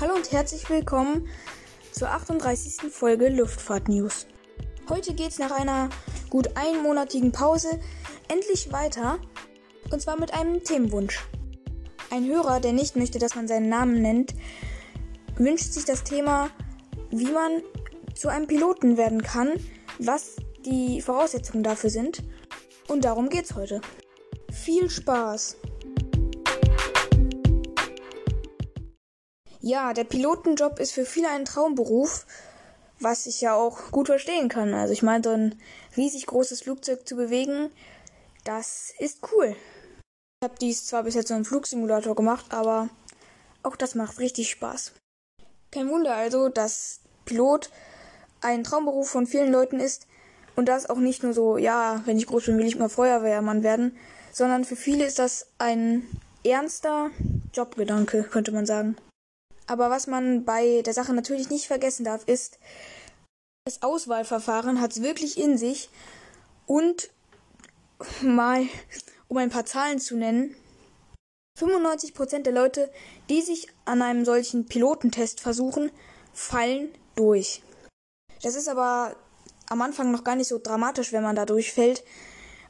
Hallo und herzlich willkommen zur 38. Folge Luftfahrt News. Heute geht es nach einer gut einmonatigen Pause endlich weiter und zwar mit einem Themenwunsch. Ein Hörer, der nicht möchte, dass man seinen Namen nennt, wünscht sich das Thema, wie man zu einem Piloten werden kann, was die Voraussetzungen dafür sind. Und darum geht's heute. Viel Spaß! Ja, der Pilotenjob ist für viele ein Traumberuf, was ich ja auch gut verstehen kann. Also ich meine, so ein riesig großes Flugzeug zu bewegen, das ist cool. Ich habe dies zwar bis jetzt so im Flugsimulator gemacht, aber auch das macht richtig Spaß. Kein Wunder also, dass Pilot ein Traumberuf von vielen Leuten ist und das auch nicht nur so, ja, wenn ich groß bin, will ich mal Feuerwehrmann werden, sondern für viele ist das ein ernster Jobgedanke, könnte man sagen. Aber was man bei der Sache natürlich nicht vergessen darf, ist, das Auswahlverfahren hat es wirklich in sich. Und mal, um ein paar Zahlen zu nennen, 95% der Leute, die sich an einem solchen Pilotentest versuchen, fallen durch. Das ist aber am Anfang noch gar nicht so dramatisch, wenn man da durchfällt,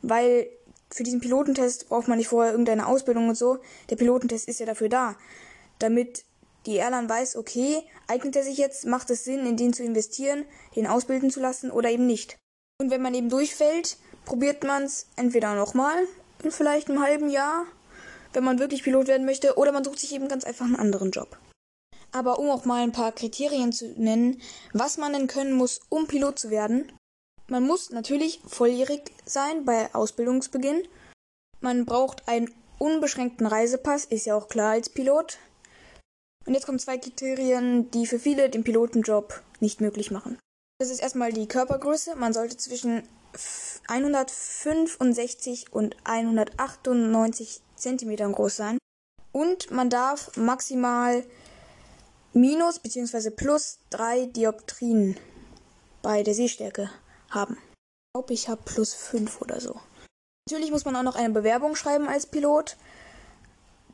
weil für diesen Pilotentest braucht man nicht vorher irgendeine Ausbildung und so. Der Pilotentest ist ja dafür da, damit die Airline weiß, okay, eignet er sich jetzt, macht es Sinn, in den zu investieren, den ausbilden zu lassen oder eben nicht. Und wenn man eben durchfällt, probiert man es entweder nochmal in vielleicht einem halben Jahr, wenn man wirklich Pilot werden möchte, oder man sucht sich eben ganz einfach einen anderen Job. Aber um auch mal ein paar Kriterien zu nennen, was man denn können muss, um Pilot zu werden. Man muss natürlich volljährig sein bei Ausbildungsbeginn. Man braucht einen unbeschränkten Reisepass, ist ja auch klar als Pilot. Und jetzt kommen zwei Kriterien, die für viele den Pilotenjob nicht möglich machen. Das ist erstmal die Körpergröße. Man sollte zwischen 165 und 198 Zentimetern groß sein. Und man darf maximal minus bzw. plus drei Dioptrien bei der Sehstärke haben. Ich glaube, ich habe plus fünf oder so. Natürlich muss man auch noch eine Bewerbung schreiben als Pilot.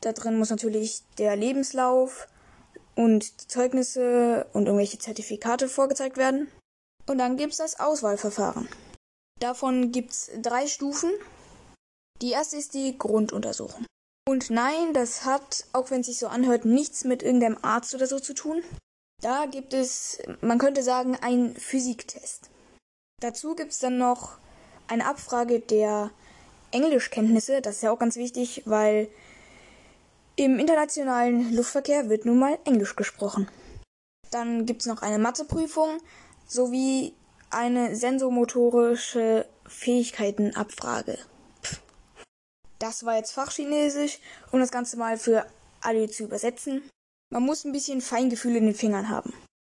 Da drin muss natürlich der Lebenslauf, und Zeugnisse und irgendwelche Zertifikate vorgezeigt werden. Und dann gibt es das Auswahlverfahren. Davon gibt es drei Stufen. Die erste ist die Grunduntersuchung. Und nein, das hat, auch wenn es sich so anhört, nichts mit irgendeinem Arzt oder so zu tun. Da gibt es, man könnte sagen, einen Physiktest. Dazu gibt es dann noch eine Abfrage der Englischkenntnisse. Das ist ja auch ganz wichtig, weil im internationalen Luftverkehr wird nun mal Englisch gesprochen. Dann gibt es noch eine Matheprüfung sowie eine sensomotorische Fähigkeitenabfrage. Das war jetzt Fachchinesisch, um das Ganze mal für alle zu übersetzen. Man muss ein bisschen Feingefühl in den Fingern haben.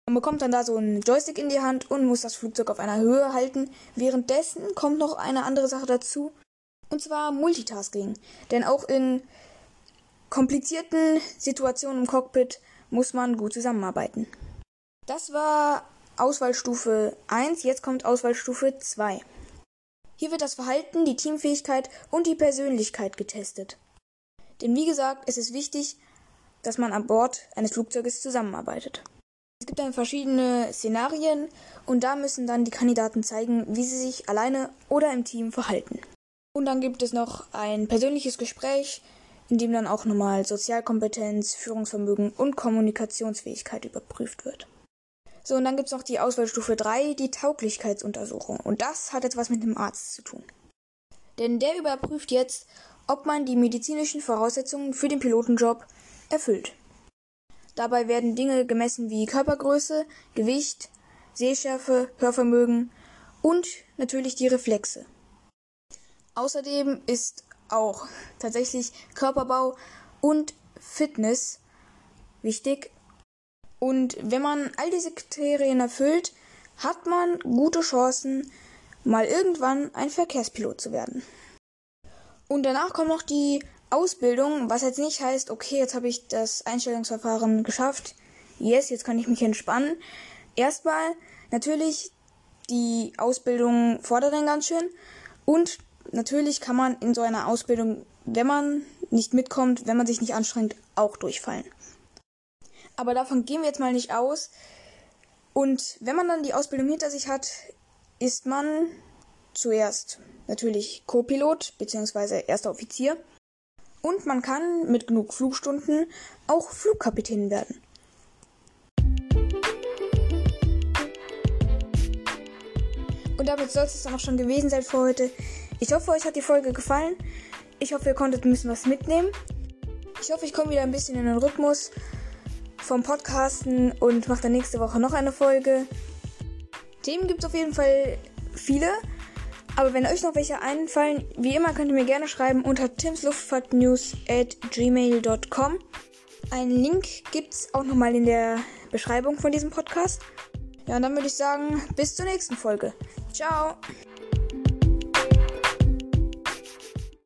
Man bekommt dann da so einen Joystick in die Hand und muss das Flugzeug auf einer Höhe halten. Währenddessen kommt noch eine andere Sache dazu, und zwar Multitasking. Denn auch in komplizierten Situationen im Cockpit muss man gut zusammenarbeiten. Das war Auswahlstufe 1, jetzt kommt Auswahlstufe 2. Hier wird das Verhalten, die Teamfähigkeit und die Persönlichkeit getestet. Denn wie gesagt, es ist wichtig, dass man an Bord eines Flugzeuges zusammenarbeitet. Es gibt dann verschiedene Szenarien und da müssen dann die Kandidaten zeigen, wie sie sich alleine oder im Team verhalten. Und dann gibt es noch ein persönliches Gespräch in dem dann auch nochmal Sozialkompetenz, Führungsvermögen und Kommunikationsfähigkeit überprüft wird. So, und dann gibt's noch die Auswahlstufe 3, die Tauglichkeitsuntersuchung. Und das hat jetzt was mit dem Arzt zu tun. Denn der überprüft jetzt, ob man die medizinischen Voraussetzungen für den Pilotenjob erfüllt. Dabei werden Dinge gemessen wie Körpergröße, Gewicht, Sehschärfe, Hörvermögen und natürlich die Reflexe. Außerdem ist auch tatsächlich Körperbau und Fitness wichtig. Und wenn man all diese Kriterien erfüllt, hat man gute Chancen, mal irgendwann ein Verkehrspilot zu werden. Und danach kommt noch die Ausbildung, was jetzt nicht heißt, okay, jetzt habe ich das Einstellungsverfahren geschafft. Yes, jetzt kann ich mich entspannen. Erstmal natürlich die Ausbildung fordert dann ganz schön und natürlich kann man in so einer Ausbildung, wenn man nicht mitkommt, wenn man sich nicht anstrengt, auch durchfallen. Aber davon gehen wir jetzt mal nicht aus. Und wenn man dann die Ausbildung hinter sich hat, ist man zuerst natürlich Co-Pilot bzw. erster Offizier. Und man kann mit genug Flugstunden auch Flugkapitän werden. Und damit soll es dann auch schon gewesen sein für heute. Ich hoffe, euch hat die Folge gefallen. Ich hoffe, ihr konntet ein bisschen was mitnehmen. Ich hoffe, ich komme wieder ein bisschen in den Rhythmus vom Podcasten und mache dann nächste Woche noch eine Folge. Themen gibt es auf jeden Fall viele. Aber wenn euch noch welche einfallen, wie immer könnt ihr mir gerne schreiben unter timsluftfahrtnews at gmail.com. Einen Link gibt es auch nochmal in der Beschreibung von diesem Podcast. Ja, und dann würde ich sagen, bis zur nächsten Folge. Ciao!